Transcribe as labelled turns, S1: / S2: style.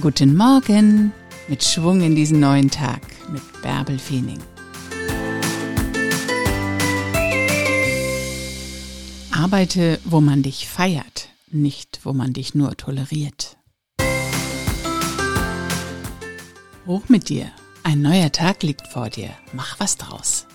S1: Guten Morgen mit Schwung in diesen neuen Tag mit Bärbel Feening. Arbeite, wo man dich feiert, nicht wo man dich nur toleriert. Hoch mit dir, ein neuer Tag liegt vor dir, mach was draus.